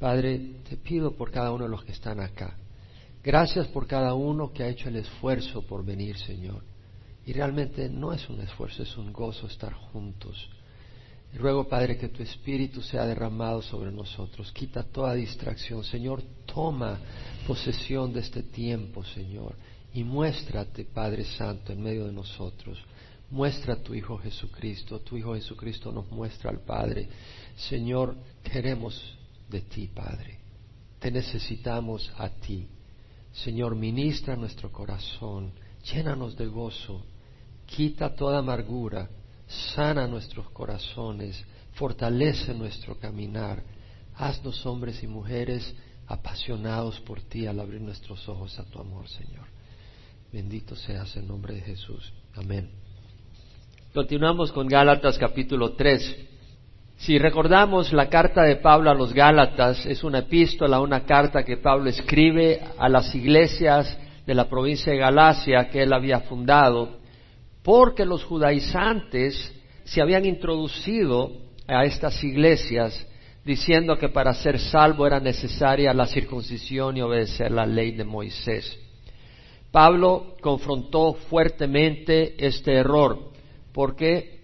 Padre, te pido por cada uno de los que están acá. Gracias por cada uno que ha hecho el esfuerzo por venir, Señor. Y realmente no es un esfuerzo, es un gozo estar juntos. Ruego, Padre, que tu Espíritu sea derramado sobre nosotros. Quita toda distracción. Señor, toma posesión de este tiempo, Señor. Y muéstrate, Padre Santo, en medio de nosotros. Muestra a tu Hijo Jesucristo. Tu Hijo Jesucristo nos muestra al Padre. Señor, queremos de ti, Padre. Te necesitamos a ti. Señor, ministra nuestro corazón. Llénanos de gozo. Quita toda amargura sana nuestros corazones, fortalece nuestro caminar. Haznos hombres y mujeres apasionados por ti al abrir nuestros ojos a tu amor, Señor. Bendito seas en nombre de Jesús. Amén. Continuamos con Gálatas capítulo 3. Si recordamos la carta de Pablo a los Gálatas, es una epístola, una carta que Pablo escribe a las iglesias de la provincia de Galacia que él había fundado porque los judaizantes se habían introducido a estas iglesias diciendo que para ser salvo era necesaria la circuncisión y obedecer la ley de Moisés. Pablo confrontó fuertemente este error, porque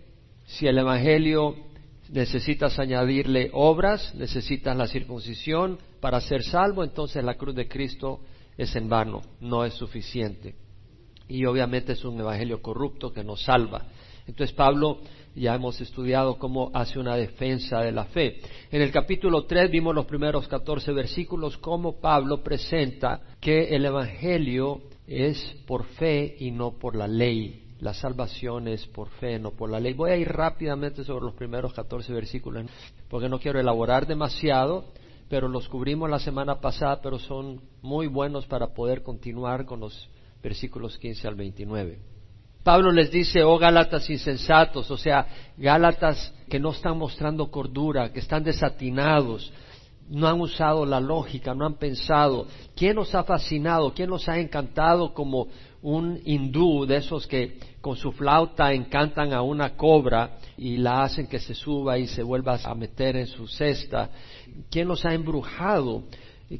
si el Evangelio necesitas añadirle obras, necesitas la circuncisión para ser salvo, entonces la cruz de Cristo es en vano, no es suficiente y obviamente es un evangelio corrupto que nos salva. Entonces Pablo ya hemos estudiado cómo hace una defensa de la fe. En el capítulo 3 vimos los primeros 14 versículos cómo Pablo presenta que el evangelio es por fe y no por la ley. La salvación es por fe, no por la ley. Voy a ir rápidamente sobre los primeros 14 versículos porque no quiero elaborar demasiado, pero los cubrimos la semana pasada, pero son muy buenos para poder continuar con los versículos 15 al 29. Pablo les dice, oh Gálatas insensatos, o sea, Gálatas que no están mostrando cordura, que están desatinados, no han usado la lógica, no han pensado. ¿Quién los ha fascinado? ¿Quién los ha encantado como un hindú de esos que con su flauta encantan a una cobra y la hacen que se suba y se vuelva a meter en su cesta? ¿Quién los ha embrujado?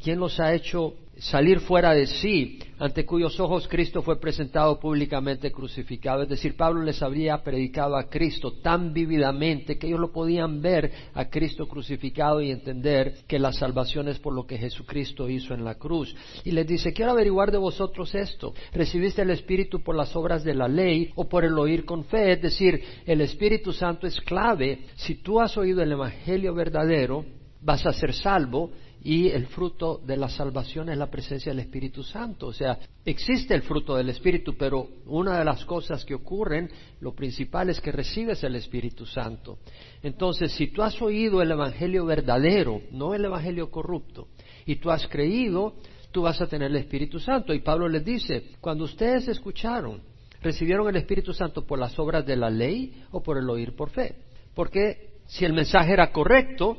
¿Quién los ha hecho salir fuera de sí, ante cuyos ojos Cristo fue presentado públicamente crucificado. Es decir, Pablo les habría predicado a Cristo tan vívidamente que ellos lo podían ver a Cristo crucificado y entender que la salvación es por lo que Jesucristo hizo en la cruz. Y les dice, quiero averiguar de vosotros esto. ¿Recibiste el Espíritu por las obras de la ley o por el oír con fe? Es decir, el Espíritu Santo es clave. Si tú has oído el Evangelio verdadero, vas a ser salvo y el fruto de la salvación es la presencia del Espíritu Santo. O sea, existe el fruto del Espíritu, pero una de las cosas que ocurren, lo principal es que recibes el Espíritu Santo. Entonces, si tú has oído el Evangelio verdadero, no el Evangelio corrupto, y tú has creído, tú vas a tener el Espíritu Santo. Y Pablo les dice, cuando ustedes escucharon, recibieron el Espíritu Santo por las obras de la ley o por el oír por fe. Porque si el mensaje era correcto,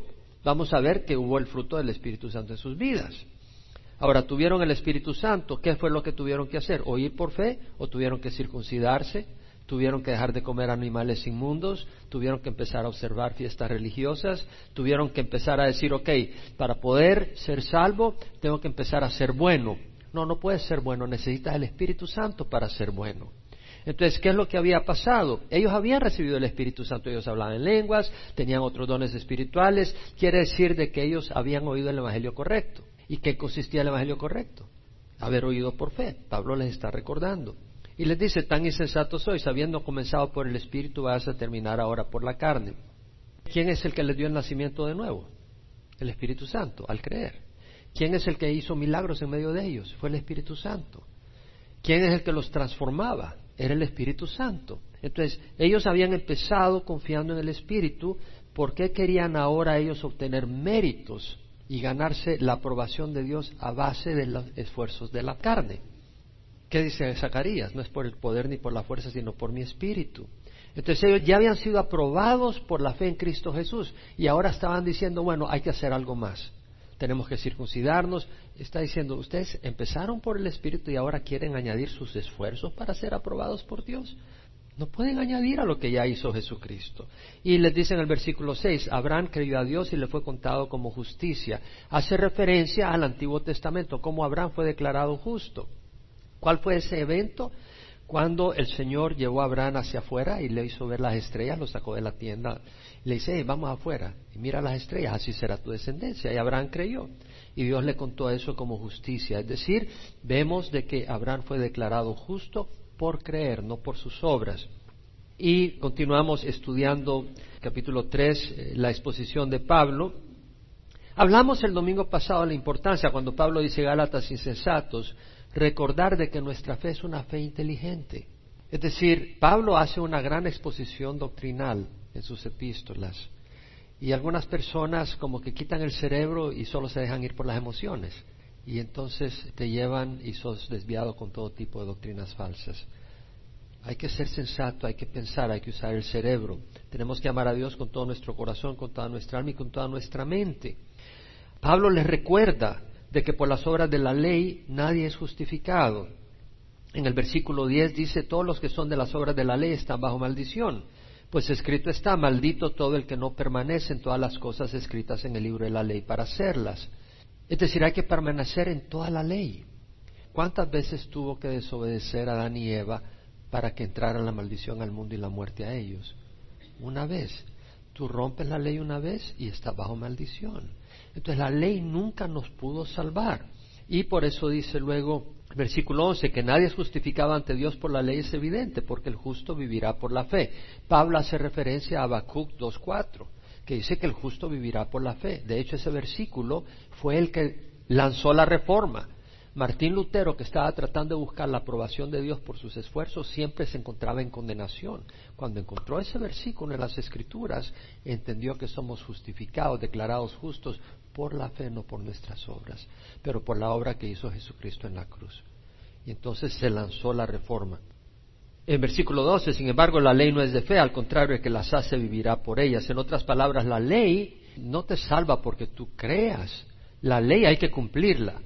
vamos a ver que hubo el fruto del Espíritu Santo en sus vidas. Ahora, tuvieron el Espíritu Santo, ¿qué fue lo que tuvieron que hacer? ¿Oír por fe o tuvieron que circuncidarse? ¿Tuvieron que dejar de comer animales inmundos? ¿Tuvieron que empezar a observar fiestas religiosas? ¿Tuvieron que empezar a decir, ok, para poder ser salvo, tengo que empezar a ser bueno? No, no puedes ser bueno, necesitas el Espíritu Santo para ser bueno. Entonces, ¿qué es lo que había pasado? Ellos habían recibido el Espíritu Santo, ellos hablaban en lenguas, tenían otros dones espirituales, quiere decir de que ellos habían oído el Evangelio correcto. ¿Y qué consistía el Evangelio correcto? Haber oído por fe. Pablo les está recordando. Y les dice, tan insensatos sois, habiendo comenzado por el Espíritu, vas a terminar ahora por la carne. ¿Quién es el que les dio el nacimiento de nuevo? El Espíritu Santo, al creer. ¿Quién es el que hizo milagros en medio de ellos? Fue el Espíritu Santo. ¿Quién es el que los transformaba? Era el Espíritu Santo. Entonces, ellos habían empezado confiando en el Espíritu, ¿por qué querían ahora ellos obtener méritos y ganarse la aprobación de Dios a base de los esfuerzos de la carne? ¿Qué dice Zacarías? No es por el poder ni por la fuerza, sino por mi espíritu. Entonces ellos ya habían sido aprobados por la fe en Cristo Jesús y ahora estaban diciendo, bueno, hay que hacer algo más tenemos que circuncidarnos. Está diciendo, ustedes empezaron por el Espíritu y ahora quieren añadir sus esfuerzos para ser aprobados por Dios. No pueden añadir a lo que ya hizo Jesucristo. Y les dice en el versículo 6, Abraham creyó a Dios y le fue contado como justicia. Hace referencia al Antiguo Testamento, cómo Abraham fue declarado justo. ¿Cuál fue ese evento? Cuando el Señor llevó a Abraham hacia afuera y le hizo ver las estrellas, lo sacó de la tienda, le dice, vamos afuera y mira las estrellas, así será tu descendencia. Y Abraham creyó. Y Dios le contó eso como justicia. Es decir, vemos de que Abraham fue declarado justo por creer, no por sus obras. Y continuamos estudiando capítulo 3, eh, la exposición de Pablo. Hablamos el domingo pasado de la importancia, cuando Pablo dice Gálatas insensatos, recordar de que nuestra fe es una fe inteligente. Es decir, Pablo hace una gran exposición doctrinal en sus epístolas. Y algunas personas como que quitan el cerebro y solo se dejan ir por las emociones y entonces te llevan y sos desviado con todo tipo de doctrinas falsas. Hay que ser sensato, hay que pensar, hay que usar el cerebro. Tenemos que amar a Dios con todo nuestro corazón, con toda nuestra alma y con toda nuestra mente. Pablo les recuerda de que por las obras de la ley nadie es justificado. En el versículo 10 dice, todos los que son de las obras de la ley están bajo maldición. Pues escrito está, maldito todo el que no permanece en todas las cosas escritas en el libro de la ley para hacerlas. Es decir, hay que permanecer en toda la ley. ¿Cuántas veces tuvo que desobedecer a Adán y Eva para que entrara la maldición al mundo y la muerte a ellos? Una vez. Tú rompes la ley una vez y estás bajo maldición. Entonces la ley nunca nos pudo salvar. Y por eso dice luego, versículo 11, que nadie es justificado ante Dios por la ley es evidente, porque el justo vivirá por la fe. Pablo hace referencia a Habacuc 2.4 que dice que el justo vivirá por la fe. De hecho, ese versículo fue el que lanzó la reforma. Martín Lutero, que estaba tratando de buscar la aprobación de Dios por sus esfuerzos, siempre se encontraba en condenación. Cuando encontró ese versículo en las Escrituras, entendió que somos justificados, declarados justos por la fe, no por nuestras obras, pero por la obra que hizo Jesucristo en la cruz. Y entonces se lanzó la reforma. En versículo 12, sin embargo, la ley no es de fe, al contrario, que las hace vivirá por ellas. En otras palabras, la ley no te salva porque tú creas. La ley hay que cumplirla.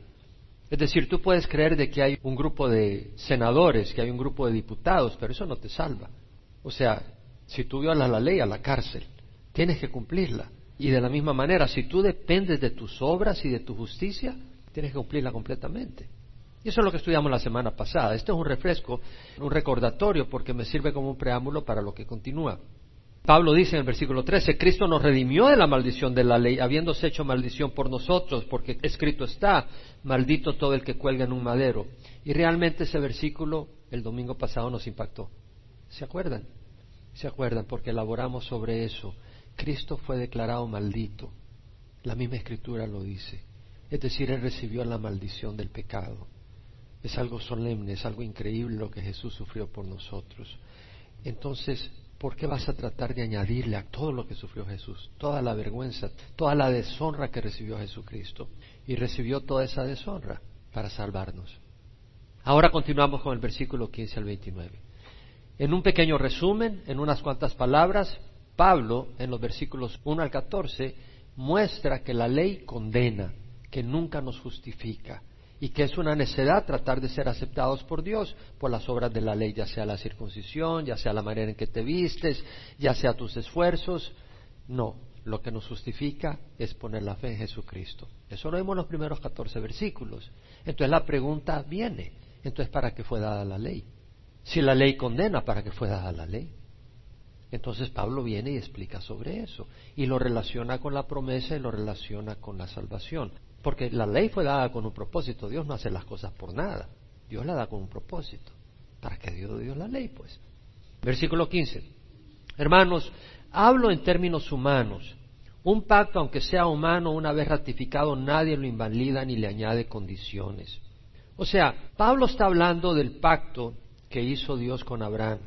Es decir, tú puedes creer de que hay un grupo de senadores, que hay un grupo de diputados, pero eso no te salva. O sea, si tú violas la ley a la cárcel, tienes que cumplirla. Y de la misma manera, si tú dependes de tus obras y de tu justicia, tienes que cumplirla completamente. Y eso es lo que estudiamos la semana pasada. Este es un refresco, un recordatorio, porque me sirve como un preámbulo para lo que continúa. Pablo dice en el versículo 13, Cristo nos redimió de la maldición de la ley, habiéndose hecho maldición por nosotros, porque escrito está, maldito todo el que cuelga en un madero. Y realmente ese versículo el domingo pasado nos impactó. ¿Se acuerdan? ¿Se acuerdan? Porque elaboramos sobre eso. Cristo fue declarado maldito. La misma escritura lo dice. Es decir, Él recibió la maldición del pecado. Es algo solemne, es algo increíble lo que Jesús sufrió por nosotros. Entonces, ¿por qué vas a tratar de añadirle a todo lo que sufrió Jesús? Toda la vergüenza, toda la deshonra que recibió Jesucristo. Y recibió toda esa deshonra para salvarnos. Ahora continuamos con el versículo 15 al 29. En un pequeño resumen, en unas cuantas palabras, Pablo, en los versículos 1 al 14, muestra que la ley condena, que nunca nos justifica, y que es una necedad tratar de ser aceptados por Dios por las obras de la ley, ya sea la circuncisión, ya sea la manera en que te vistes, ya sea tus esfuerzos. No, lo que nos justifica es poner la fe en Jesucristo. Eso lo vemos en los primeros 14 versículos. Entonces la pregunta viene, entonces ¿para qué fue dada la ley? Si la ley condena, ¿para qué fue dada la ley? Entonces Pablo viene y explica sobre eso y lo relaciona con la promesa y lo relaciona con la salvación. Porque la ley fue dada con un propósito. Dios no hace las cosas por nada. Dios la da con un propósito. ¿Para qué dio la ley, pues? Versículo 15. Hermanos, hablo en términos humanos. Un pacto, aunque sea humano, una vez ratificado, nadie lo invalida ni le añade condiciones. O sea, Pablo está hablando del pacto que hizo Dios con Abraham.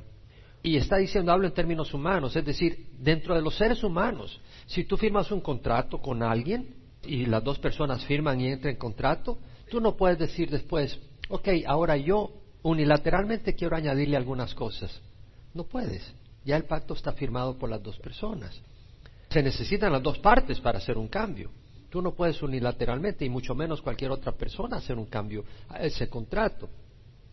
Y está diciendo, hablo en términos humanos, es decir, dentro de los seres humanos. Si tú firmas un contrato con alguien, y las dos personas firman y entran en contrato, tú no puedes decir después, ok, ahora yo unilateralmente quiero añadirle algunas cosas. No puedes. Ya el pacto está firmado por las dos personas. Se necesitan las dos partes para hacer un cambio. Tú no puedes unilateralmente, y mucho menos cualquier otra persona, hacer un cambio a ese contrato.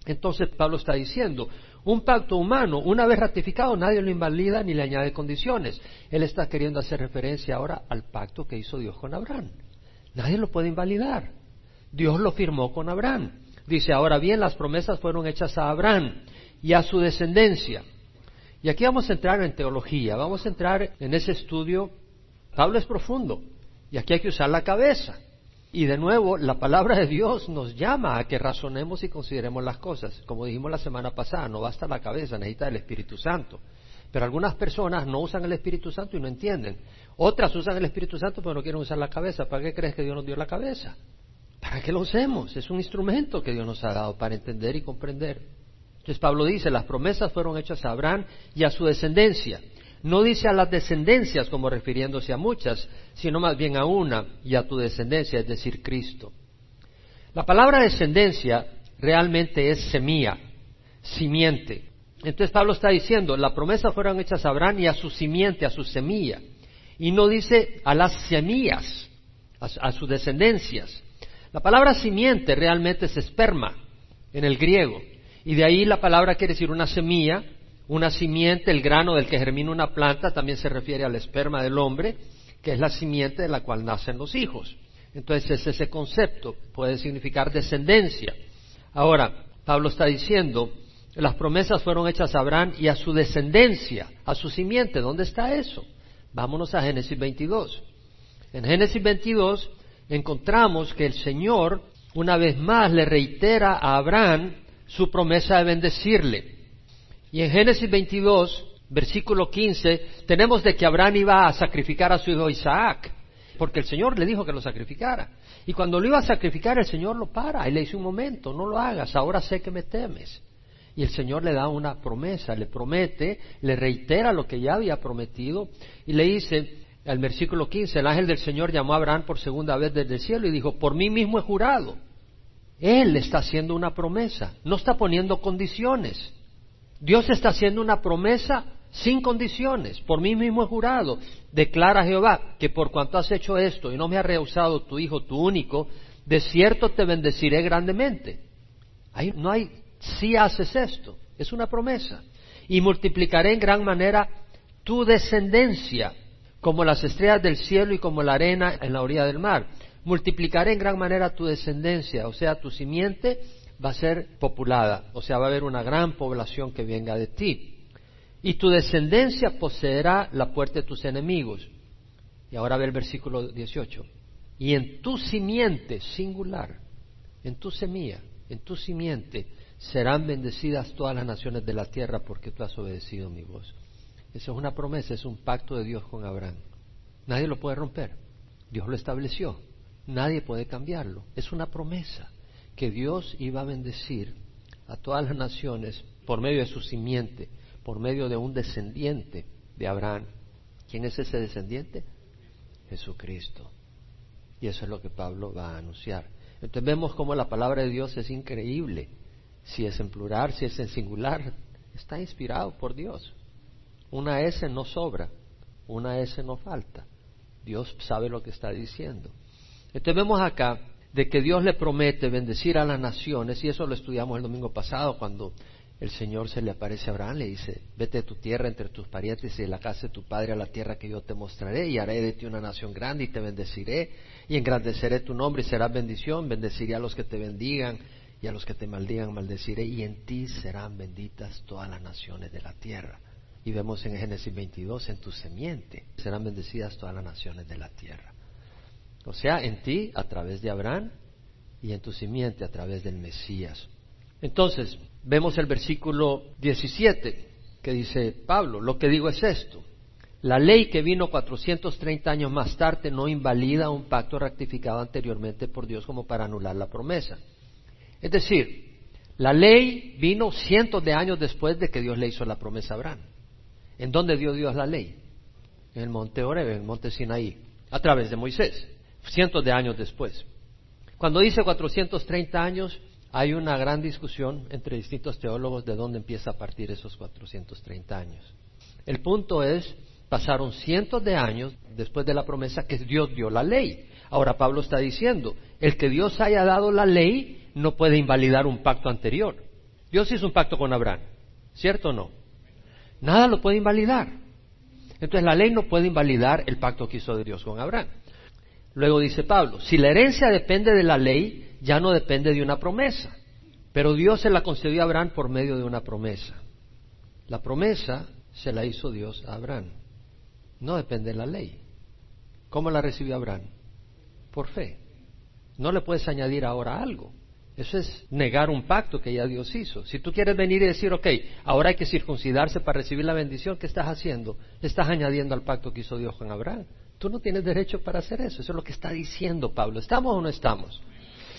Entonces Pablo está diciendo, un pacto humano, una vez ratificado, nadie lo invalida ni le añade condiciones. Él está queriendo hacer referencia ahora al pacto que hizo Dios con Abraham. Nadie lo puede invalidar. Dios lo firmó con Abraham. Dice, ahora bien, las promesas fueron hechas a Abraham y a su descendencia. Y aquí vamos a entrar en teología, vamos a entrar en ese estudio. Pablo es profundo y aquí hay que usar la cabeza. Y de nuevo, la palabra de Dios nos llama a que razonemos y consideremos las cosas. Como dijimos la semana pasada, no basta la cabeza, necesita el Espíritu Santo. Pero algunas personas no usan el Espíritu Santo y no entienden. Otras usan el Espíritu Santo pero no quieren usar la cabeza. ¿Para qué crees que Dios nos dio la cabeza? ¿Para qué lo usemos? Es un instrumento que Dios nos ha dado para entender y comprender. Entonces Pablo dice, las promesas fueron hechas a Abraham y a su descendencia. No dice a las descendencias como refiriéndose a muchas, sino más bien a una y a tu descendencia, es decir, Cristo. La palabra descendencia realmente es semilla, simiente. Entonces Pablo está diciendo, las promesas fueron hechas a Abraham y a su simiente, a su semilla. Y no dice a las semillas, a, sus descendencias. La palabra simiente realmente es esperma en el griego. Y de ahí la palabra quiere decir una semilla, una simiente, el grano del que germina una planta, también se refiere al esperma del hombre, que es la simiente de la cual nacen los hijos. Entonces es ese concepto, puede significar descendencia. Ahora, Pablo está diciendo, las promesas fueron hechas a Abraham y a su descendencia, a su simiente. ¿Dónde está eso? Vámonos a Génesis 22. En Génesis 22 encontramos que el Señor una vez más le reitera a Abraham su promesa de bendecirle. Y en Génesis 22, versículo 15, tenemos de que Abraham iba a sacrificar a su hijo Isaac, porque el Señor le dijo que lo sacrificara. Y cuando lo iba a sacrificar, el Señor lo para y le dice un momento, no lo hagas, ahora sé que me temes. Y el Señor le da una promesa, le promete, le reitera lo que ya había prometido y le dice, al versículo 15, el ángel del Señor llamó a Abraham por segunda vez desde el cielo y dijo, por mí mismo he jurado. Él está haciendo una promesa, no está poniendo condiciones. Dios está haciendo una promesa sin condiciones. Por mí mismo he jurado, declara Jehová, que por cuanto has hecho esto y no me ha rehusado tu hijo, tu único, de cierto te bendeciré grandemente. Ahí no hay si haces esto. Es una promesa. Y multiplicaré en gran manera tu descendencia, como las estrellas del cielo y como la arena en la orilla del mar. Multiplicaré en gran manera tu descendencia, o sea, tu simiente va a ser populada, o sea, va a haber una gran población que venga de ti. Y tu descendencia poseerá la puerta de tus enemigos. Y ahora ve el versículo 18. Y en tu simiente singular, en tu semilla, en tu simiente, serán bendecidas todas las naciones de la tierra porque tú has obedecido mi voz. Esa es una promesa, es un pacto de Dios con Abraham. Nadie lo puede romper. Dios lo estableció. Nadie puede cambiarlo. Es una promesa que Dios iba a bendecir a todas las naciones por medio de su simiente, por medio de un descendiente de Abraham. ¿Quién es ese descendiente? Jesucristo. Y eso es lo que Pablo va a anunciar. Entonces vemos cómo la palabra de Dios es increíble si es en plural, si es en singular, está inspirado por Dios. Una S no sobra, una S no falta. Dios sabe lo que está diciendo. Entonces vemos acá de que Dios le promete bendecir a las naciones, y eso lo estudiamos el domingo pasado cuando el Señor se le aparece a Abraham, le dice, vete de tu tierra entre tus parientes y de la casa de tu padre a la tierra que yo te mostraré, y haré de ti una nación grande y te bendeciré, y engrandeceré tu nombre y serás bendición, bendeciré a los que te bendigan, y a los que te maldigan maldeciré, y en ti serán benditas todas las naciones de la tierra. Y vemos en Génesis 22, en tu semiente serán bendecidas todas las naciones de la tierra. O sea, en ti a través de Abraham y en tu simiente a través del Mesías. Entonces, vemos el versículo 17 que dice Pablo, lo que digo es esto. La ley que vino 430 años más tarde no invalida un pacto rectificado anteriormente por Dios como para anular la promesa. Es decir, la ley vino cientos de años después de que Dios le hizo la promesa a Abraham. ¿En dónde dio Dios la ley? En el monte Oreb, en el monte Sinaí, a través de Moisés, cientos de años después. Cuando dice 430 años, hay una gran discusión entre distintos teólogos de dónde empieza a partir esos 430 años. El punto es, pasaron cientos de años después de la promesa que Dios dio la ley. Ahora Pablo está diciendo, el que Dios haya dado la ley no puede invalidar un pacto anterior. Dios hizo un pacto con Abraham, ¿cierto o no? Nada lo puede invalidar. Entonces la ley no puede invalidar el pacto que hizo Dios con Abraham. Luego dice Pablo, si la herencia depende de la ley, ya no depende de una promesa. Pero Dios se la concedió a Abraham por medio de una promesa. La promesa se la hizo Dios a Abraham. No depende de la ley. ¿Cómo la recibió Abraham? Por fe. No le puedes añadir ahora algo. Eso es negar un pacto que ya Dios hizo. Si tú quieres venir y decir, ok, ahora hay que circuncidarse para recibir la bendición, ¿qué estás haciendo? Estás añadiendo al pacto que hizo Dios con Abraham. Tú no tienes derecho para hacer eso. Eso es lo que está diciendo Pablo. ¿Estamos o no estamos?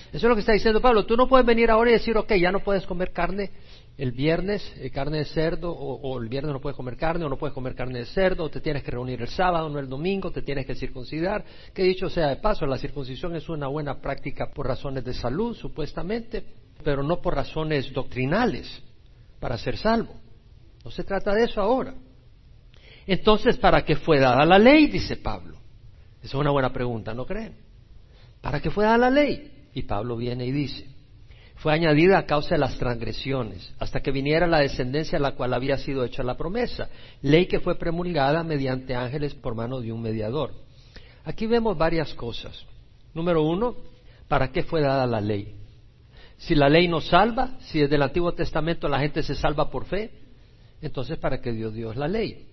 Eso es lo que está diciendo Pablo. Tú no puedes venir ahora y decir, ok, ya no puedes comer carne el viernes, eh, carne de cerdo, o, el viernes no puedes comer carne, o no puedes comer carne de cerdo, o te tienes que reunir el sábado, no el domingo, te tienes que circuncidar. Que dicho sea de paso, la circuncisión es una buena práctica por razones de salud, supuestamente, pero no por razones doctrinales, para ser salvo. No se trata de eso ahora. Entonces, ¿para qué fue dada la ley? Dice Pablo. Esa es una buena pregunta, ¿no creen? ¿Para qué fue dada la ley? Y Pablo viene y dice, fue añadida a causa de las transgresiones, hasta que viniera la descendencia a la cual había sido hecha la promesa, ley que fue promulgada mediante ángeles por mano de un mediador. Aquí vemos varias cosas. Número uno, ¿para qué fue dada la ley? Si la ley nos salva, si desde el Antiguo Testamento la gente se salva por fe, entonces ¿para qué dio Dios la ley?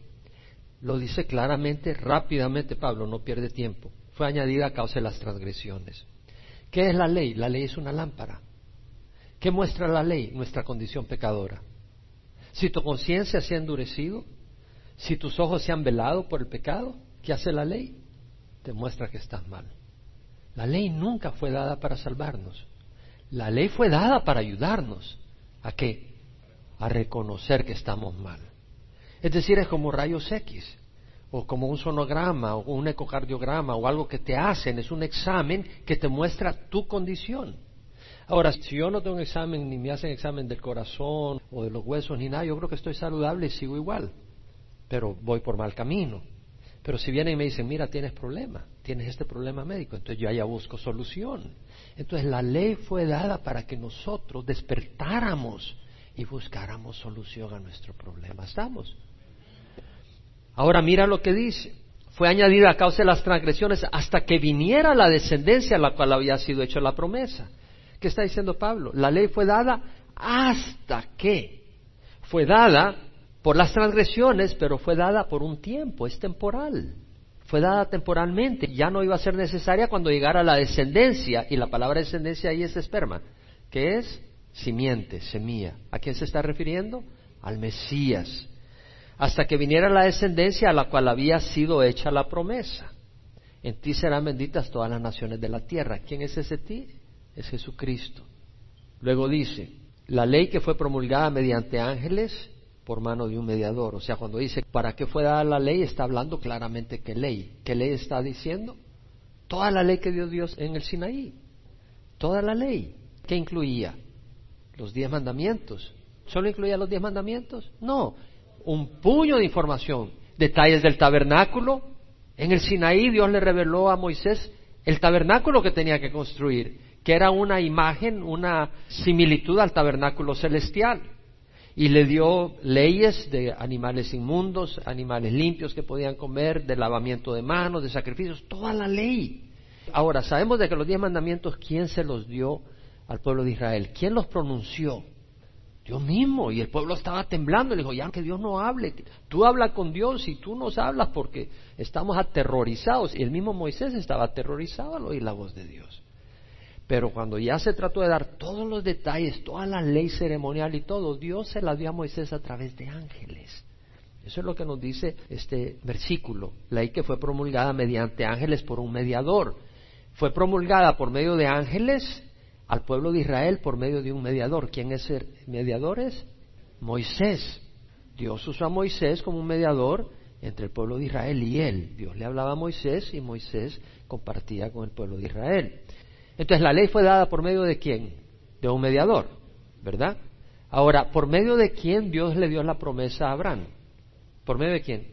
Lo dice claramente, rápidamente Pablo, no pierde tiempo. Fue añadida a causa de las transgresiones. ¿Qué es la ley? La ley es una lámpara. ¿Qué muestra la ley? Nuestra condición pecadora. Si tu conciencia se ha endurecido, si tus ojos se han velado por el pecado, ¿qué hace la ley? Te muestra que estás mal. La ley nunca fue dada para salvarnos. La ley fue dada para ayudarnos. ¿A qué? A reconocer que estamos mal. Es decir, es como rayos X o como un sonograma o un ecocardiograma o algo que te hacen, es un examen que te muestra tu condición. Ahora, si yo no tengo un examen ni me hacen examen del corazón o de los huesos ni nada, yo creo que estoy saludable y sigo igual, pero voy por mal camino. Pero si vienen y me dicen, mira, tienes problema, tienes este problema médico, entonces yo ya busco solución. Entonces la ley fue dada para que nosotros despertáramos y buscáramos solución a nuestro problema. ¿Estamos? Ahora mira lo que dice. Fue añadida a causa de las transgresiones hasta que viniera la descendencia a la cual había sido hecha la promesa. ¿Qué está diciendo Pablo? La ley fue dada hasta que. Fue dada por las transgresiones, pero fue dada por un tiempo, es temporal. Fue dada temporalmente, ya no iba a ser necesaria cuando llegara la descendencia, y la palabra descendencia ahí es esperma, que es simiente, semilla. ¿A quién se está refiriendo? Al Mesías hasta que viniera la descendencia a la cual había sido hecha la promesa. En ti serán benditas todas las naciones de la tierra. ¿Quién es ese ti? Es Jesucristo. Luego dice, la ley que fue promulgada mediante ángeles por mano de un mediador. O sea, cuando dice, ¿para qué fue dada la ley? Está hablando claramente qué ley. ¿Qué ley está diciendo? Toda la ley que dio Dios en el Sinaí. Toda la ley. ¿Qué incluía? Los diez mandamientos. ¿Solo incluía los diez mandamientos? No, un puño de información, detalles del tabernáculo. En el Sinaí Dios le reveló a Moisés el tabernáculo que tenía que construir, que era una imagen, una similitud al tabernáculo celestial. Y le dio leyes de animales inmundos, animales limpios que podían comer, de lavamiento de manos, de sacrificios, toda la ley. Ahora, sabemos de que los diez mandamientos, ¿quién se los dio al pueblo de Israel? ¿Quién los pronunció? Dios mismo. Y el pueblo estaba temblando. Le dijo, ya que Dios no hable. Tú habla con Dios y tú nos hablas porque estamos aterrorizados. Y el mismo Moisés estaba aterrorizado al oír la voz de Dios. Pero cuando ya se trató de dar todos los detalles, toda la ley ceremonial y todo, Dios se la dio a Moisés a través de ángeles. Eso es lo que nos dice este versículo. Ley que fue promulgada mediante ángeles por un mediador. Fue promulgada por medio de ángeles al pueblo de Israel por medio de un mediador. ¿Quién es el mediador? Es Moisés. Dios usó a Moisés como un mediador entre el pueblo de Israel y él. Dios le hablaba a Moisés y Moisés compartía con el pueblo de Israel. Entonces la ley fue dada por medio de quién? De un mediador, ¿verdad? Ahora, ¿por medio de quién Dios le dio la promesa a Abraham? ¿Por medio de quién?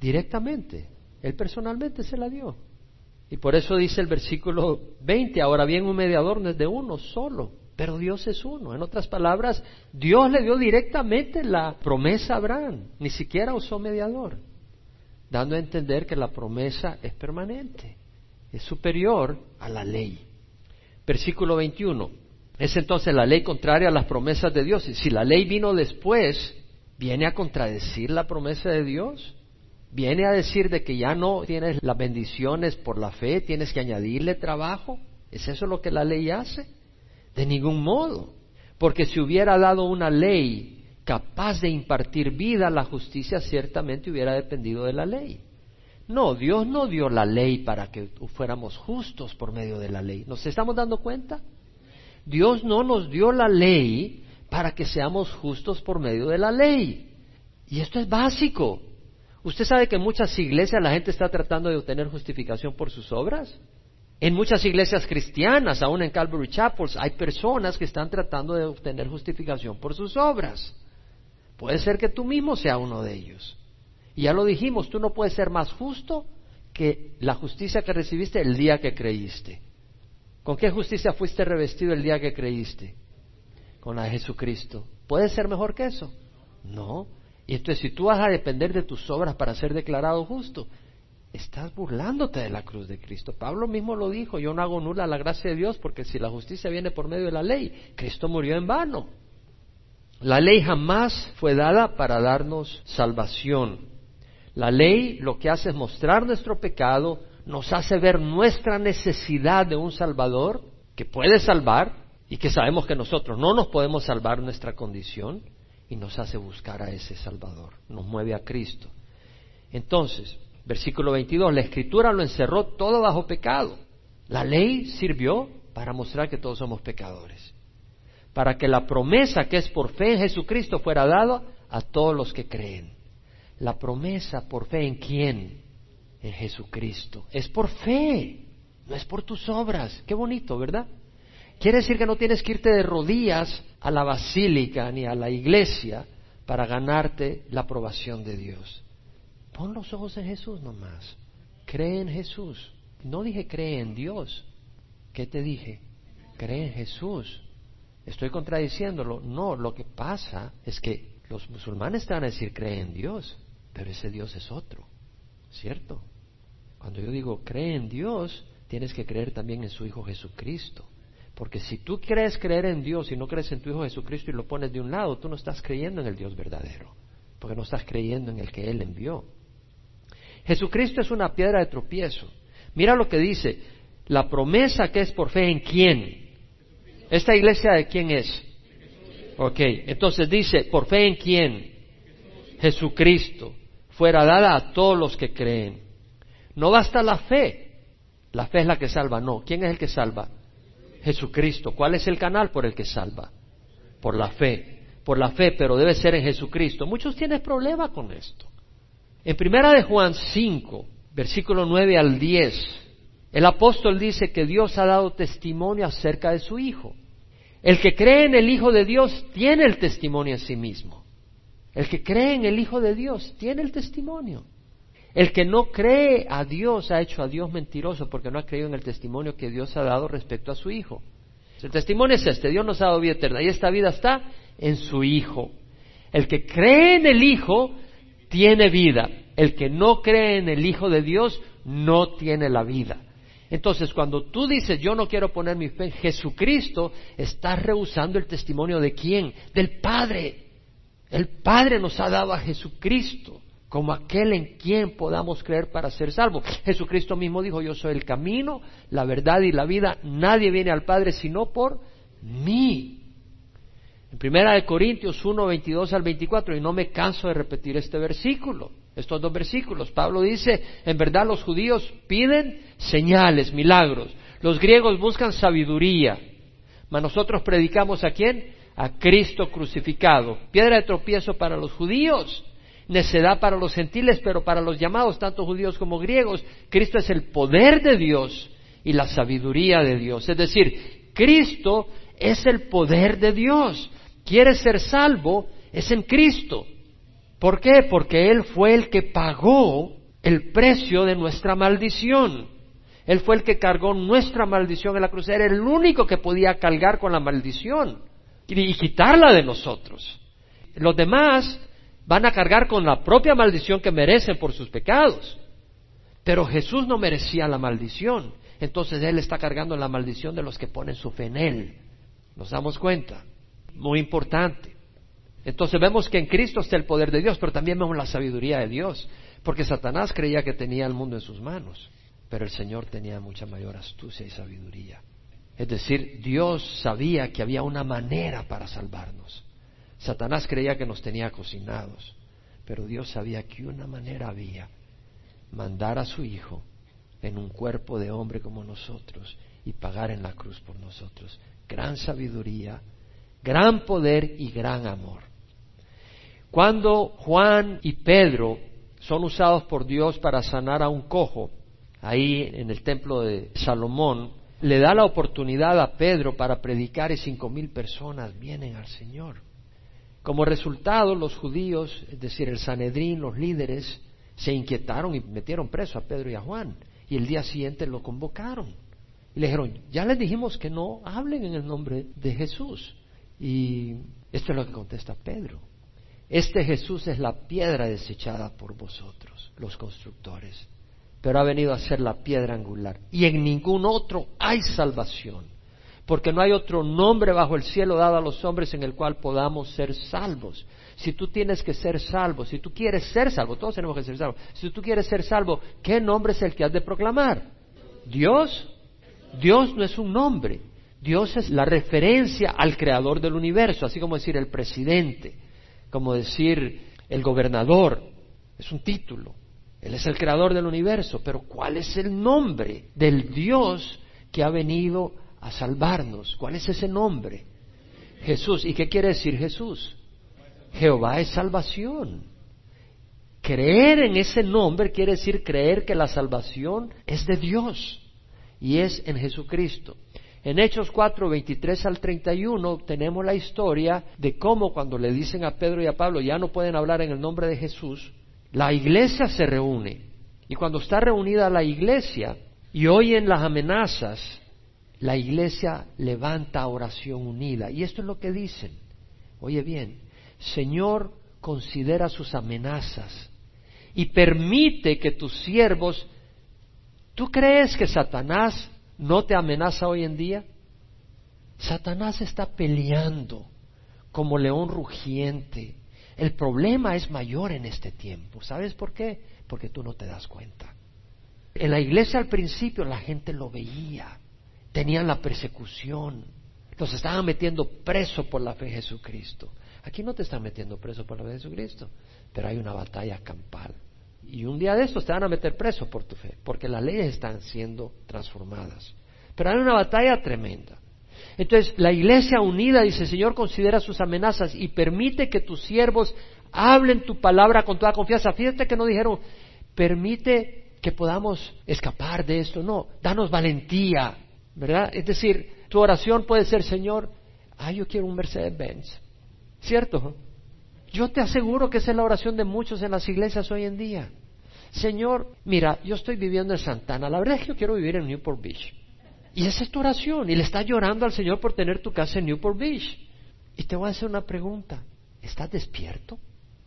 Directamente. Él personalmente se la dio. Y por eso dice el versículo 20, ahora bien un mediador no es de uno solo, pero Dios es uno. En otras palabras, Dios le dio directamente la promesa a Abraham, ni siquiera usó mediador, dando a entender que la promesa es permanente, es superior a la ley. Versículo 21. Es entonces la ley contraria a las promesas de Dios. Y si la ley vino después, ¿viene a contradecir la promesa de Dios? ¿Viene a decir de que ya no tienes las bendiciones por la fe, tienes que añadirle trabajo? ¿Es eso lo que la ley hace? De ningún modo. Porque si hubiera dado una ley capaz de impartir vida, la justicia ciertamente hubiera dependido de la ley. No, Dios no dio la ley para que fuéramos justos por medio de la ley. ¿Nos estamos dando cuenta? Dios no nos dio la ley para que seamos justos por medio de la ley. Y esto es básico. ¿Usted sabe que en muchas iglesias la gente está tratando de obtener justificación por sus obras? En muchas iglesias cristianas, aún en Calvary Chapels, hay personas que están tratando de obtener justificación por sus obras. Puede ser que tú mismo sea uno de ellos. Y ya lo dijimos, tú no puedes ser más justo que la justicia que recibiste el día que creíste. ¿Con qué justicia fuiste revestido el día que creíste? Con la de Jesucristo. ¿Puedes ser mejor que eso? No. Y entonces si tú vas a depender de tus obras para ser declarado justo, estás burlándote de la cruz de Cristo. Pablo mismo lo dijo, yo no hago nula la gracia de Dios porque si la justicia viene por medio de la ley, Cristo murió en vano. La ley jamás fue dada para darnos salvación. La ley lo que hace es mostrar nuestro pecado, nos hace ver nuestra necesidad de un Salvador que puede salvar y que sabemos que nosotros no nos podemos salvar nuestra condición y nos hace buscar a ese Salvador, nos mueve a Cristo. Entonces, Versículo 22, la escritura lo encerró todo bajo pecado. La ley sirvió para mostrar que todos somos pecadores, para que la promesa que es por fe en Jesucristo fuera dada a todos los que creen. La promesa por fe en quién? En Jesucristo. Es por fe, no es por tus obras. Qué bonito, ¿verdad? Quiere decir que no tienes que irte de rodillas a la basílica ni a la iglesia para ganarte la aprobación de Dios. Pon los ojos en Jesús nomás. Cree en Jesús. No dije cree en Dios. ¿Qué te dije? Cree en Jesús. Estoy contradiciéndolo. No, lo que pasa es que los musulmanes te van a decir cree en Dios, pero ese Dios es otro. ¿Cierto? Cuando yo digo cree en Dios, tienes que creer también en su Hijo Jesucristo. Porque si tú crees creer en Dios y no crees en tu Hijo Jesucristo y lo pones de un lado, tú no estás creyendo en el Dios verdadero. Porque no estás creyendo en el que Él envió. Jesucristo es una piedra de tropiezo. Mira lo que dice, la promesa que es por fe en quién. ¿Esta iglesia de quién es? Ok, entonces dice, por fe en quién? Jesucristo. Fuera dada a todos los que creen. No basta la fe. La fe es la que salva, no. ¿Quién es el que salva? Jesucristo. ¿Cuál es el canal por el que salva? Por la fe. Por la fe, pero debe ser en Jesucristo. Muchos tienen problemas con esto. En primera de Juan 5, versículo 9 al 10, el apóstol dice que Dios ha dado testimonio acerca de su Hijo. El que cree en el Hijo de Dios tiene el testimonio en sí mismo. El que cree en el Hijo de Dios tiene el testimonio. El que no cree a Dios ha hecho a Dios mentiroso porque no ha creído en el testimonio que Dios ha dado respecto a su Hijo. El testimonio es este, Dios nos ha dado vida eterna y esta vida está en su Hijo. El que cree en el Hijo tiene vida. El que no cree en el Hijo de Dios no tiene la vida. Entonces, cuando tú dices, yo no quiero poner mi fe en Jesucristo, estás rehusando el testimonio de quién? Del Padre. El Padre nos ha dado a Jesucristo como aquel en quien podamos creer para ser salvos. Jesucristo mismo dijo, yo soy el camino, la verdad y la vida. Nadie viene al Padre sino por mí. En primera de Corintios 1, 22 al 24, y no me canso de repetir este versículo, estos dos versículos. Pablo dice, en verdad los judíos piden señales, milagros. Los griegos buscan sabiduría. Mas nosotros predicamos a quién? A Cristo crucificado. Piedra de tropiezo para los judíos, necedad para los gentiles, pero para los llamados, tanto judíos como griegos, Cristo es el poder de Dios y la sabiduría de Dios. Es decir, Cristo es el poder de Dios quieres ser salvo, es en Cristo. ¿Por qué? Porque Él fue el que pagó el precio de nuestra maldición. Él fue el que cargó nuestra maldición en la cruz. Era el único que podía cargar con la maldición y quitarla de nosotros. Los demás van a cargar con la propia maldición que merecen por sus pecados. Pero Jesús no merecía la maldición. Entonces Él está cargando la maldición de los que ponen su fe en Él. ¿Nos damos cuenta? Muy importante. Entonces vemos que en Cristo está el poder de Dios, pero también vemos la sabiduría de Dios, porque Satanás creía que tenía el mundo en sus manos, pero el Señor tenía mucha mayor astucia y sabiduría. Es decir, Dios sabía que había una manera para salvarnos. Satanás creía que nos tenía cocinados, pero Dios sabía que una manera había, mandar a su Hijo en un cuerpo de hombre como nosotros y pagar en la cruz por nosotros. Gran sabiduría, gran poder y gran amor. Cuando Juan y Pedro son usados por Dios para sanar a un cojo, ahí en el templo de Salomón, le da la oportunidad a Pedro para predicar y cinco mil personas vienen al Señor. Como resultado, los judíos, es decir, el Sanedrín, los líderes, se inquietaron y metieron preso a Pedro y a Juan. Y el día siguiente lo convocaron. Y le dijeron, ya les dijimos que no hablen en el nombre de Jesús. Y esto es lo que contesta Pedro. Este Jesús es la piedra desechada por vosotros, los constructores, pero ha venido a ser la piedra angular. Y en ningún otro hay salvación, porque no hay otro nombre bajo el cielo dado a los hombres en el cual podamos ser salvos. Si tú tienes que ser salvo, si tú quieres ser salvo, todos tenemos que ser salvos, si tú quieres ser salvo, ¿qué nombre es el que has de proclamar? Dios. Dios no es un nombre, Dios es la referencia al creador del universo, así como decir el presidente, como decir el gobernador, es un título. Él es el creador del universo, pero ¿cuál es el nombre del Dios que ha venido a salvarnos? ¿Cuál es ese nombre? Jesús. ¿Y qué quiere decir Jesús? Jehová es salvación. Creer en ese nombre quiere decir creer que la salvación es de Dios y es en Jesucristo. En Hechos 4, 23 al 31 tenemos la historia de cómo cuando le dicen a Pedro y a Pablo ya no pueden hablar en el nombre de Jesús, la iglesia se reúne. Y cuando está reunida la iglesia y oyen las amenazas, la iglesia levanta oración unida. Y esto es lo que dicen. Oye bien, Señor, considera sus amenazas y permite que tus siervos... ¿Tú crees que Satanás no te amenaza hoy en día? Satanás está peleando como león rugiente. El problema es mayor en este tiempo. ¿Sabes por qué? Porque tú no te das cuenta. En la iglesia al principio la gente lo veía, tenían la persecución, los estaban metiendo preso por la fe en Jesucristo. Aquí no te están metiendo preso por la fe en Jesucristo, pero hay una batalla campal. Y un día de estos te van a meter preso por tu fe, porque las leyes están siendo transformadas. Pero hay una batalla tremenda. Entonces, la iglesia unida dice, Señor, considera sus amenazas y permite que tus siervos hablen tu palabra con toda confianza. Fíjate que no dijeron, permite que podamos escapar de esto. No, danos valentía, ¿verdad? Es decir, tu oración puede ser, Señor, ah, yo quiero un Mercedes-Benz. ¿Cierto? Yo te aseguro que esa es la oración de muchos en las iglesias hoy en día. Señor, mira, yo estoy viviendo en Santana. La verdad es que yo quiero vivir en Newport Beach. Y esa es tu oración. Y le estás llorando al Señor por tener tu casa en Newport Beach. Y te voy a hacer una pregunta. ¿Estás despierto?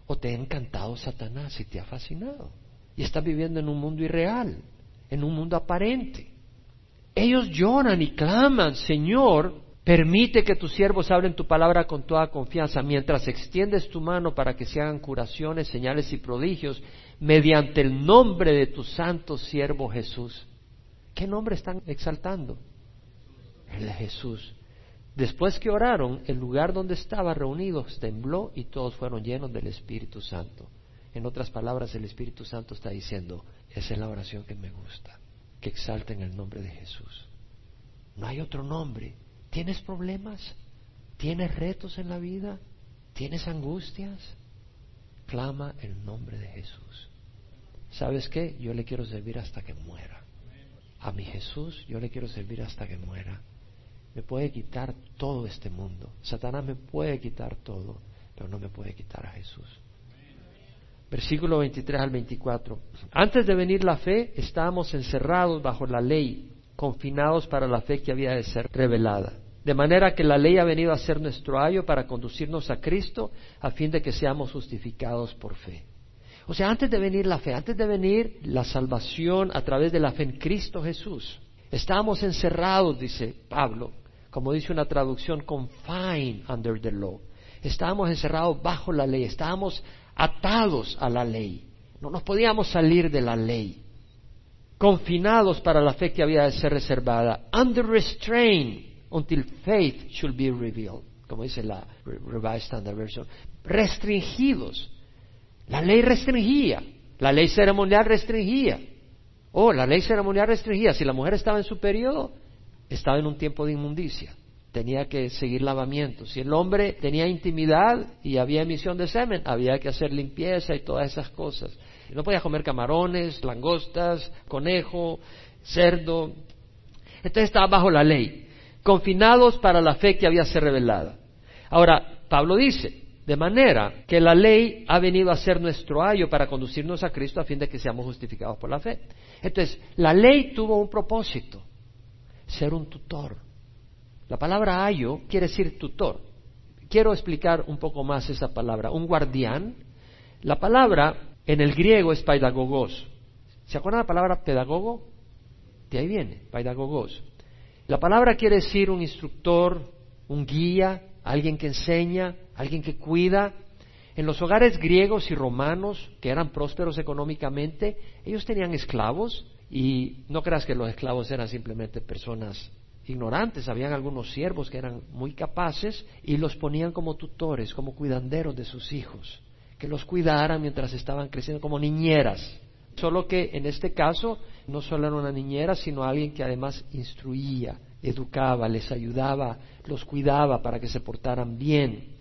¿O te ha encantado Satanás y te ha fascinado? Y estás viviendo en un mundo irreal, en un mundo aparente. Ellos lloran y claman, Señor, Permite que tus siervos hablen tu palabra con toda confianza mientras extiendes tu mano para que se hagan curaciones, señales y prodigios mediante el nombre de tu santo siervo Jesús. ¿Qué nombre están exaltando? El de Jesús. Después que oraron, el lugar donde estaban reunidos tembló y todos fueron llenos del Espíritu Santo. En otras palabras, el Espíritu Santo está diciendo, esa es la oración que me gusta, que exalten el nombre de Jesús. No hay otro nombre ¿Tienes problemas? ¿Tienes retos en la vida? ¿Tienes angustias? Clama el nombre de Jesús. ¿Sabes qué? Yo le quiero servir hasta que muera. A mi Jesús yo le quiero servir hasta que muera. Me puede quitar todo este mundo. Satanás me puede quitar todo, pero no me puede quitar a Jesús. Versículo 23 al 24. Antes de venir la fe, estábamos encerrados bajo la ley, confinados para la fe que había de ser revelada. De manera que la ley ha venido a ser nuestro ayo para conducirnos a Cristo a fin de que seamos justificados por fe. O sea, antes de venir la fe, antes de venir la salvación a través de la fe en Cristo Jesús, estábamos encerrados, dice Pablo, como dice una traducción, confined under the law. Estábamos encerrados bajo la ley, estábamos atados a la ley. No nos podíamos salir de la ley. Confinados para la fe que había de ser reservada. Under restraint until faith should be revealed. Como dice la Revised Standard Version. Restringidos. La ley restringía. La ley ceremonial restringía. Oh, la ley ceremonial restringía. Si la mujer estaba en su periodo, estaba en un tiempo de inmundicia. Tenía que seguir lavamiento. Si el hombre tenía intimidad y había emisión de semen, había que hacer limpieza y todas esas cosas. No podía comer camarones, langostas, conejo, cerdo. Entonces estaba bajo la ley, confinados para la fe que había sido revelada. Ahora, Pablo dice, de manera que la ley ha venido a ser nuestro ayo para conducirnos a Cristo a fin de que seamos justificados por la fe. Entonces, la ley tuvo un propósito ser un tutor. La palabra ayo quiere decir tutor. Quiero explicar un poco más esa palabra. Un guardián. La palabra en el griego es pedagogos. ¿Se acuerdan la palabra pedagogo? De ahí viene, pedagogos. La palabra quiere decir un instructor, un guía, alguien que enseña, alguien que cuida. En los hogares griegos y romanos, que eran prósperos económicamente, ellos tenían esclavos y no creas que los esclavos eran simplemente personas ignorantes, habían algunos siervos que eran muy capaces y los ponían como tutores, como cuidanderos de sus hijos, que los cuidaran mientras estaban creciendo como niñeras. Solo que en este caso no solo era una niñera, sino alguien que además instruía, educaba, les ayudaba, los cuidaba para que se portaran bien,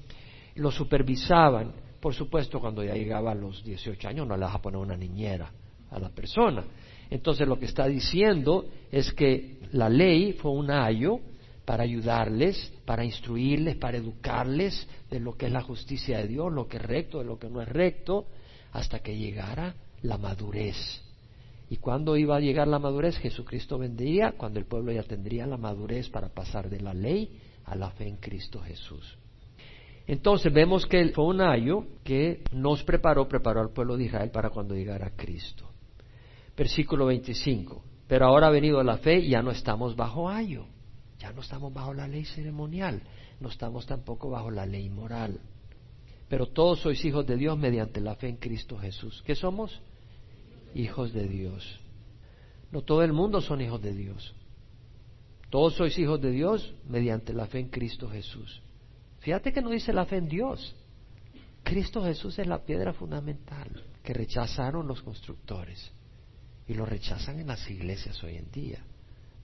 los supervisaban. Por supuesto, cuando ya llegaba a los 18 años no le vas a poner una niñera a la persona, entonces lo que está diciendo es que la ley fue un ayo para ayudarles, para instruirles, para educarles de lo que es la justicia de Dios, lo que es recto, de lo que no es recto, hasta que llegara la madurez. ¿Y cuándo iba a llegar la madurez? Jesucristo vendría cuando el pueblo ya tendría la madurez para pasar de la ley a la fe en Cristo Jesús. Entonces vemos que fue un ayo que nos preparó, preparó al pueblo de Israel para cuando llegara Cristo versículo 25. Pero ahora ha venido la fe y ya no estamos bajo ayo, ya no estamos bajo la ley ceremonial, no estamos tampoco bajo la ley moral. Pero todos sois hijos de Dios mediante la fe en Cristo Jesús. ¿Qué somos? Hijos de Dios. No todo el mundo son hijos de Dios. Todos sois hijos de Dios mediante la fe en Cristo Jesús. Fíjate que no dice la fe en Dios. Cristo Jesús es la piedra fundamental que rechazaron los constructores. Y lo rechazan en las iglesias hoy en día,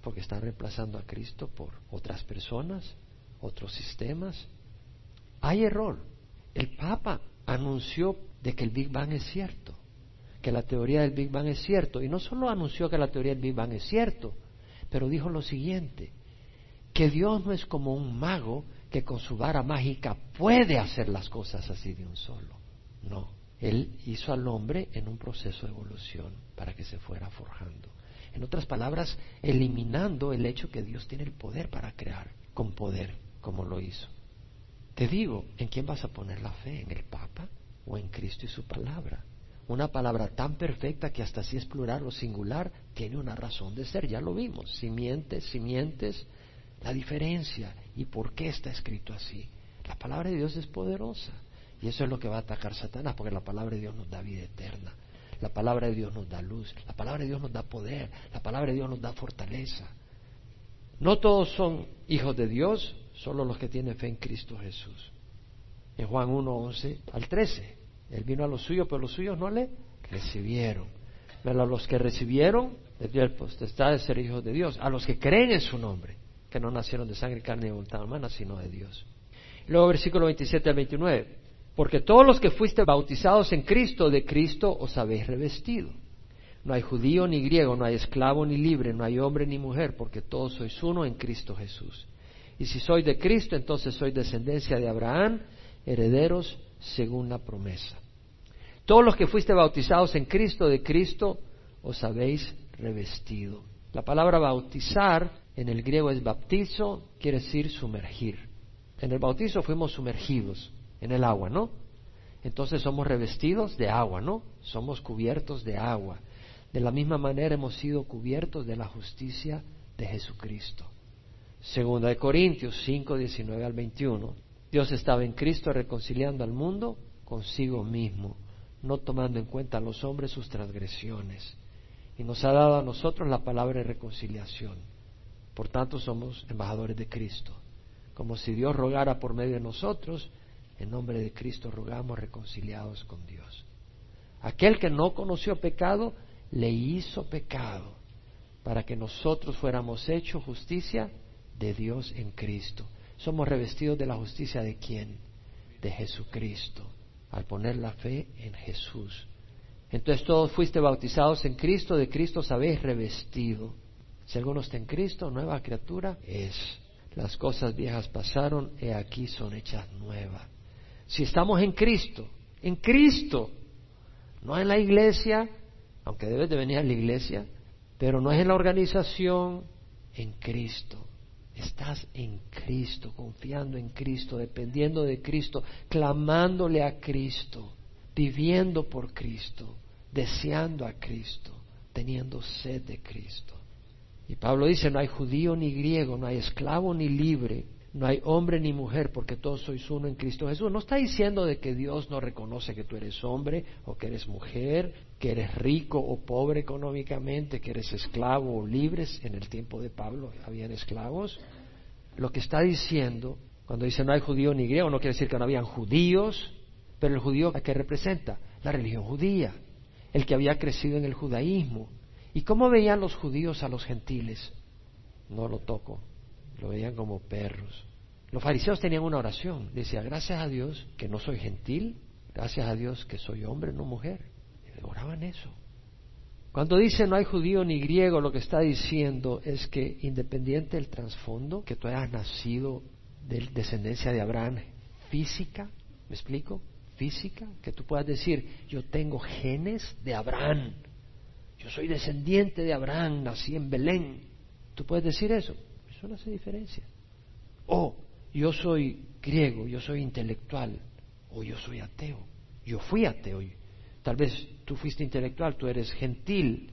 porque están reemplazando a Cristo por otras personas, otros sistemas. Hay error. El Papa anunció de que el Big Bang es cierto, que la teoría del Big Bang es cierto, y no solo anunció que la teoría del Big Bang es cierto, pero dijo lo siguiente, que Dios no es como un mago que con su vara mágica puede hacer las cosas así de un solo. No, él hizo al hombre en un proceso de evolución para que se fuera forjando. En otras palabras, eliminando el hecho que Dios tiene el poder para crear con poder, como lo hizo. Te digo, ¿en quién vas a poner la fe? ¿En el Papa o en Cristo y su palabra? Una palabra tan perfecta que hasta si es plural o singular tiene una razón de ser, ya lo vimos. Simientes, simientes, la diferencia y por qué está escrito así. La palabra de Dios es poderosa. Y eso es lo que va a atacar Satanás, porque la palabra de Dios nos da vida eterna. La palabra de Dios nos da luz. La palabra de Dios nos da poder. La palabra de Dios nos da fortaleza. No todos son hijos de Dios, solo los que tienen fe en Cristo Jesús. En Juan 1, 11 al 13. Él vino a los suyos, pero los suyos no le recibieron. Pero a los que recibieron, les dio el potestad de ser hijos de Dios. A los que creen en su nombre, que no nacieron de sangre, carne y voluntad humana, sino de Dios. Luego, versículo 27 al 29. Porque todos los que fuiste bautizados en Cristo, de Cristo os habéis revestido. No hay judío ni griego, no hay esclavo ni libre, no hay hombre ni mujer, porque todos sois uno en Cristo Jesús. Y si sois de Cristo, entonces sois descendencia de Abraham, herederos según la promesa. Todos los que fuiste bautizados en Cristo de Cristo, os habéis revestido. La palabra bautizar en el griego es baptizo, quiere decir sumergir. En el bautizo fuimos sumergidos en el agua, ¿no? Entonces somos revestidos de agua, ¿no? Somos cubiertos de agua. De la misma manera hemos sido cubiertos de la justicia de Jesucristo. Segunda de Corintios 5, 19 al 21. Dios estaba en Cristo reconciliando al mundo consigo mismo, no tomando en cuenta a los hombres sus transgresiones. Y nos ha dado a nosotros la palabra de reconciliación. Por tanto, somos embajadores de Cristo. Como si Dios rogara por medio de nosotros, en nombre de Cristo rogamos reconciliados con Dios. Aquel que no conoció pecado, le hizo pecado para que nosotros fuéramos hechos justicia de Dios en Cristo. Somos revestidos de la justicia de quién? De Jesucristo, al poner la fe en Jesús. Entonces todos fuiste bautizados en Cristo, de Cristo sabéis revestido. Si alguno está en Cristo, nueva criatura es. Las cosas viejas pasaron, he aquí son hechas nuevas. Si estamos en Cristo, en Cristo, no en la iglesia, aunque debes de venir a la iglesia, pero no es en la organización, en Cristo. Estás en Cristo, confiando en Cristo, dependiendo de Cristo, clamándole a Cristo, viviendo por Cristo, deseando a Cristo, teniendo sed de Cristo. Y Pablo dice, no hay judío ni griego, no hay esclavo ni libre, no hay hombre ni mujer, porque todos sois uno en Cristo Jesús. No está diciendo de que Dios no reconoce que tú eres hombre o que eres mujer, que eres rico o pobre económicamente, que eres esclavo o libres. En el tiempo de Pablo habían esclavos. Lo que está diciendo, cuando dice no hay judío ni griego, no quiere decir que no habían judíos, pero el judío ¿a qué representa? La religión judía, el que había crecido en el judaísmo. ¿Y cómo veían los judíos a los gentiles? No lo toco, lo veían como perros. Los fariseos tenían una oración, decía, gracias a Dios que no soy gentil, gracias a Dios que soy hombre, no mujer. oraban eso. Cuando dice no hay judío ni griego, lo que está diciendo es que independiente del trasfondo, que tú hayas nacido de descendencia de Abraham física, ¿me explico? Física, que tú puedas decir, yo tengo genes de Abraham, yo soy descendiente de Abraham, nací en Belén. ¿Tú puedes decir eso? Eso no hace diferencia. O yo soy griego, yo soy intelectual, o yo soy ateo. Yo fui ateo. Tal vez tú fuiste intelectual, tú eres gentil.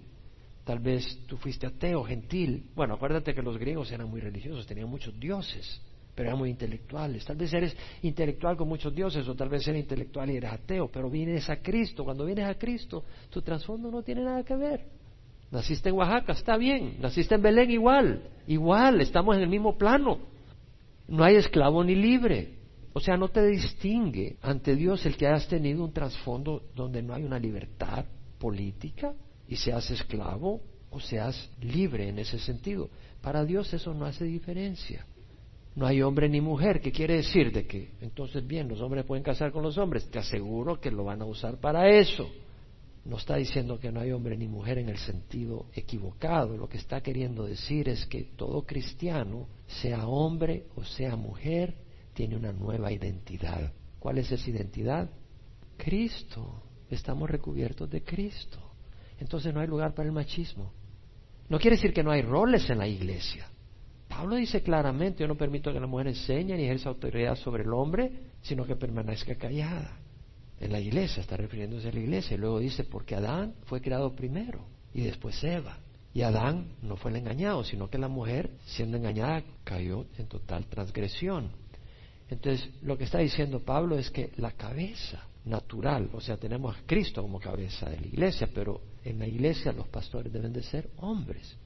Tal vez tú fuiste ateo, gentil. Bueno, acuérdate que los griegos eran muy religiosos, tenían muchos dioses, pero eran muy intelectuales. Tal vez eres intelectual con muchos dioses, o tal vez eres intelectual y eres ateo, pero vienes a Cristo. Cuando vienes a Cristo, tu trasfondo no tiene nada que ver. Naciste en Oaxaca, está bien. Naciste en Belén, igual. Igual, estamos en el mismo plano. No hay esclavo ni libre. O sea, no te distingue ante Dios el que hayas tenido un trasfondo donde no hay una libertad política y seas esclavo o seas libre en ese sentido. Para Dios eso no hace diferencia. No hay hombre ni mujer. ¿Qué quiere decir? De que entonces, bien, los hombres pueden casar con los hombres. Te aseguro que lo van a usar para eso no está diciendo que no hay hombre ni mujer en el sentido equivocado. Lo que está queriendo decir es que todo cristiano, sea hombre o sea mujer, tiene una nueva identidad. ¿Cuál es esa identidad? Cristo. Estamos recubiertos de Cristo. Entonces no hay lugar para el machismo. No quiere decir que no hay roles en la iglesia. Pablo dice claramente, yo no permito que la mujer enseñe ni ejerza autoridad sobre el hombre, sino que permanezca callada en la iglesia, está refiriéndose a la iglesia. Y luego dice, porque Adán fue creado primero y después Eva. Y Adán no fue el engañado, sino que la mujer, siendo engañada, cayó en total transgresión. Entonces, lo que está diciendo Pablo es que la cabeza natural, o sea, tenemos a Cristo como cabeza de la iglesia, pero en la iglesia los pastores deben de ser hombres.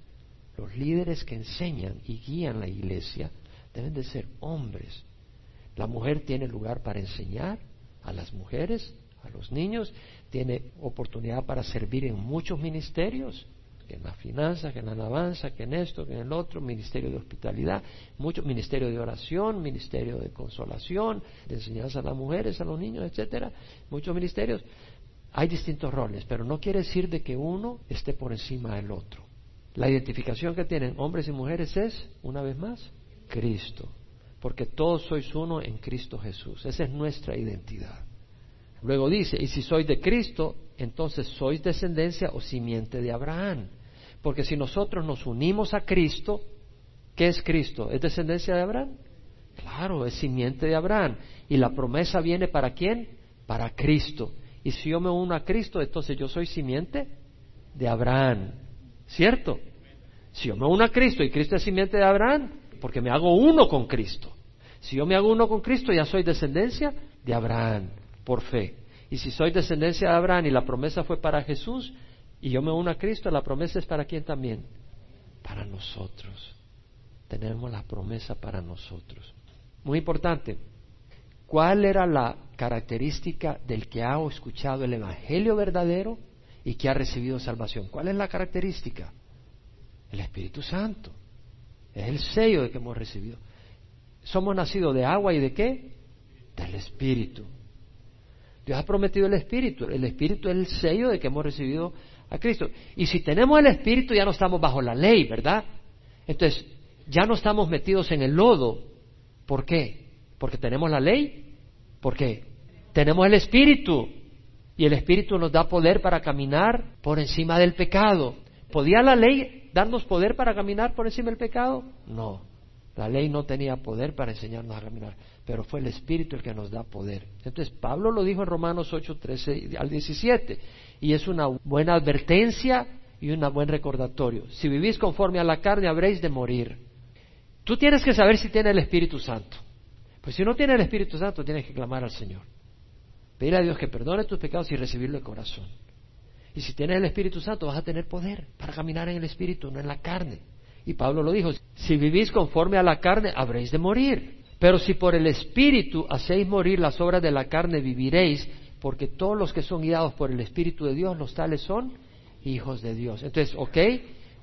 Los líderes que enseñan y guían la iglesia deben de ser hombres. La mujer tiene lugar para enseñar, a las mujeres, a los niños, tiene oportunidad para servir en muchos ministerios, que en la finanza, que en la alabanza, que en esto, que en el otro, ministerio de hospitalidad, muchos ministerio de oración, ministerio de consolación, de enseñanza a las mujeres, a los niños, etcétera, muchos ministerios. Hay distintos roles, pero no quiere decir de que uno esté por encima del otro. La identificación que tienen hombres y mujeres es, una vez más, Cristo porque todos sois uno en Cristo Jesús. Esa es nuestra identidad. Luego dice, y si sois de Cristo, entonces sois descendencia o simiente de Abraham. Porque si nosotros nos unimos a Cristo, ¿qué es Cristo? ¿Es descendencia de Abraham? Claro, es simiente de Abraham. Y la promesa viene para quién? Para Cristo. Y si yo me uno a Cristo, entonces yo soy simiente de Abraham. ¿Cierto? Si yo me uno a Cristo y Cristo es simiente de Abraham, porque me hago uno con Cristo. Si yo me hago uno con Cristo, ya soy descendencia de Abraham, por fe. Y si soy descendencia de Abraham y la promesa fue para Jesús, y yo me uno a Cristo, la promesa es para quién también? Para nosotros. Tenemos la promesa para nosotros. Muy importante. ¿Cuál era la característica del que ha escuchado el Evangelio verdadero y que ha recibido salvación? ¿Cuál es la característica? El Espíritu Santo. Es el sello de que hemos recibido. Somos nacidos de agua y de qué? Del Espíritu. Dios ha prometido el Espíritu. El Espíritu es el sello de que hemos recibido a Cristo. Y si tenemos el Espíritu ya no estamos bajo la ley, ¿verdad? Entonces, ya no estamos metidos en el lodo. ¿Por qué? Porque tenemos la ley. ¿Por qué? Tenemos el Espíritu. Y el Espíritu nos da poder para caminar por encima del pecado. ¿Podía la ley darnos poder para caminar por encima del pecado? No. La ley no tenía poder para enseñarnos a caminar, pero fue el Espíritu el que nos da poder. Entonces Pablo lo dijo en Romanos 8, 13 al 17, y es una buena advertencia y un buen recordatorio. Si vivís conforme a la carne, habréis de morir. Tú tienes que saber si tiene el Espíritu Santo. Pues si no tiene el Espíritu Santo, tienes que clamar al Señor. Pedir a Dios que perdone tus pecados y recibirlo de corazón. Y si tienes el Espíritu Santo, vas a tener poder para caminar en el Espíritu, no en la carne. Y Pablo lo dijo, si vivís conforme a la carne, habréis de morir. Pero si por el Espíritu hacéis morir las obras de la carne, viviréis, porque todos los que son guiados por el Espíritu de Dios, los tales son hijos de Dios. Entonces, ok,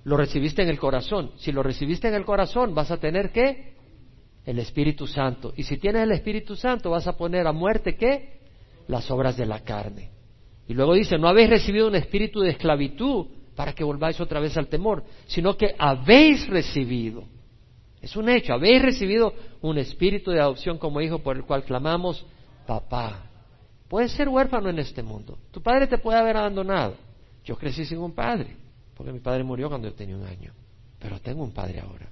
lo recibiste en el corazón. Si lo recibiste en el corazón, vas a tener qué? El Espíritu Santo. Y si tienes el Espíritu Santo, vas a poner a muerte qué? Las obras de la carne. Y luego dice, no habéis recibido un espíritu de esclavitud para que volváis otra vez al temor, sino que habéis recibido. Es un hecho, habéis recibido un espíritu de adopción como hijo por el cual clamamos, papá. Puedes ser huérfano en este mundo. Tu padre te puede haber abandonado. Yo crecí sin un padre, porque mi padre murió cuando yo tenía un año. Pero tengo un padre ahora.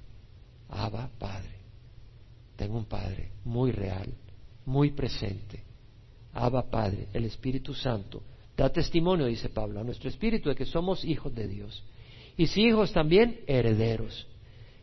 Abba, padre. Tengo un padre muy real, muy presente. Abba, padre, el Espíritu Santo Da testimonio, dice Pablo, a nuestro espíritu de que somos hijos de Dios. Y si hijos también, herederos.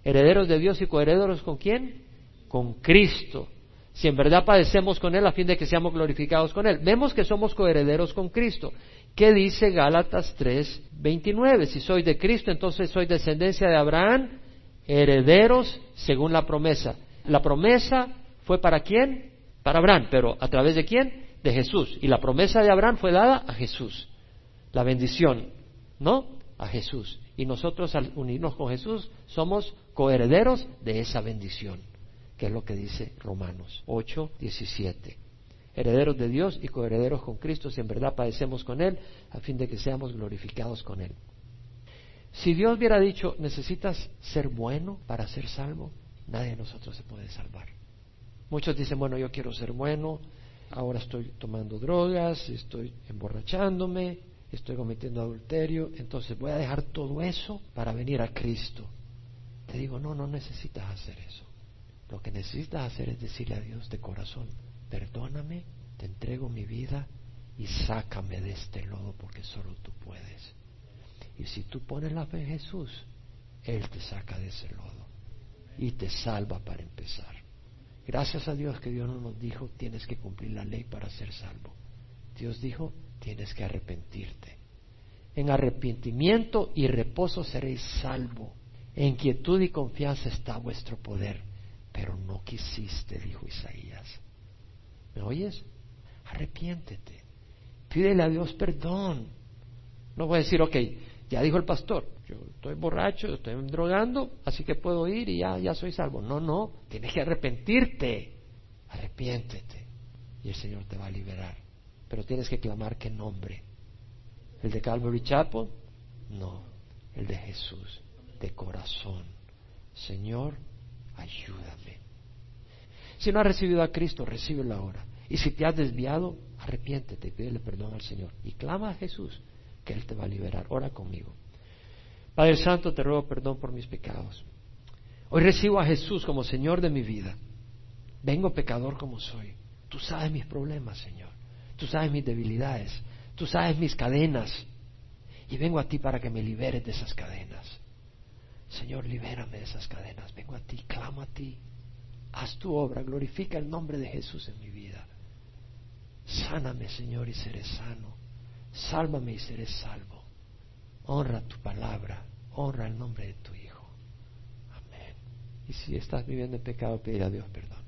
Herederos de Dios y coherederos con quién? Con Cristo. Si en verdad padecemos con Él a fin de que seamos glorificados con Él. Vemos que somos coherederos con Cristo. ¿Qué dice Gálatas 3, 29? Si soy de Cristo, entonces soy descendencia de Abraham, herederos según la promesa. La promesa fue para quién? Para Abraham, pero ¿a través de quién? De Jesús. Y la promesa de Abraham fue dada a Jesús. La bendición, ¿no? A Jesús. Y nosotros al unirnos con Jesús somos coherederos de esa bendición, que es lo que dice Romanos 8, 17. Herederos de Dios y coherederos con Cristo si en verdad padecemos con Él, a fin de que seamos glorificados con Él. Si Dios hubiera dicho, necesitas ser bueno para ser salvo, nadie de nosotros se puede salvar. Muchos dicen, bueno, yo quiero ser bueno, ahora estoy tomando drogas, estoy emborrachándome, estoy cometiendo adulterio, entonces voy a dejar todo eso para venir a Cristo. Te digo, no, no necesitas hacer eso. Lo que necesitas hacer es decirle a Dios de corazón, perdóname, te entrego mi vida y sácame de este lodo porque solo tú puedes. Y si tú pones la fe en Jesús, Él te saca de ese lodo y te salva para empezar. Gracias a Dios que Dios no nos dijo tienes que cumplir la ley para ser salvo. Dios dijo tienes que arrepentirte. En arrepentimiento y reposo seréis salvo. En quietud y confianza está vuestro poder. Pero no quisiste, dijo Isaías. ¿Me oyes? Arrepiéntete. Pídele a Dios perdón. No voy a decir, ok, ya dijo el pastor, yo estoy borracho, estoy drogando, así que puedo ir y ya, ya soy salvo. No, no, tienes que arrepentirte, arrepiéntete y el Señor te va a liberar. Pero tienes que clamar qué nombre. ¿El de Calvary Chapel? No, el de Jesús, de corazón. Señor, ayúdame. Si no has recibido a Cristo, recíbelo ahora. Y si te has desviado, Arrepiéntete y pídele perdón al Señor. Y clama a Jesús que Él te va a liberar. Ora conmigo. Padre Santo, te ruego perdón por mis pecados. Hoy recibo a Jesús como Señor de mi vida. Vengo pecador como soy. Tú sabes mis problemas, Señor. Tú sabes mis debilidades. Tú sabes mis cadenas. Y vengo a ti para que me liberes de esas cadenas. Señor, libérame de esas cadenas. Vengo a ti, clamo a ti. Haz tu obra, glorifica el nombre de Jesús en mi vida. Sáname, Señor, y seré sano. Sálvame y seré salvo. Honra tu palabra, honra el nombre de tu Hijo. Amén. Y si estás viviendo en pecado, pide a Dios perdón.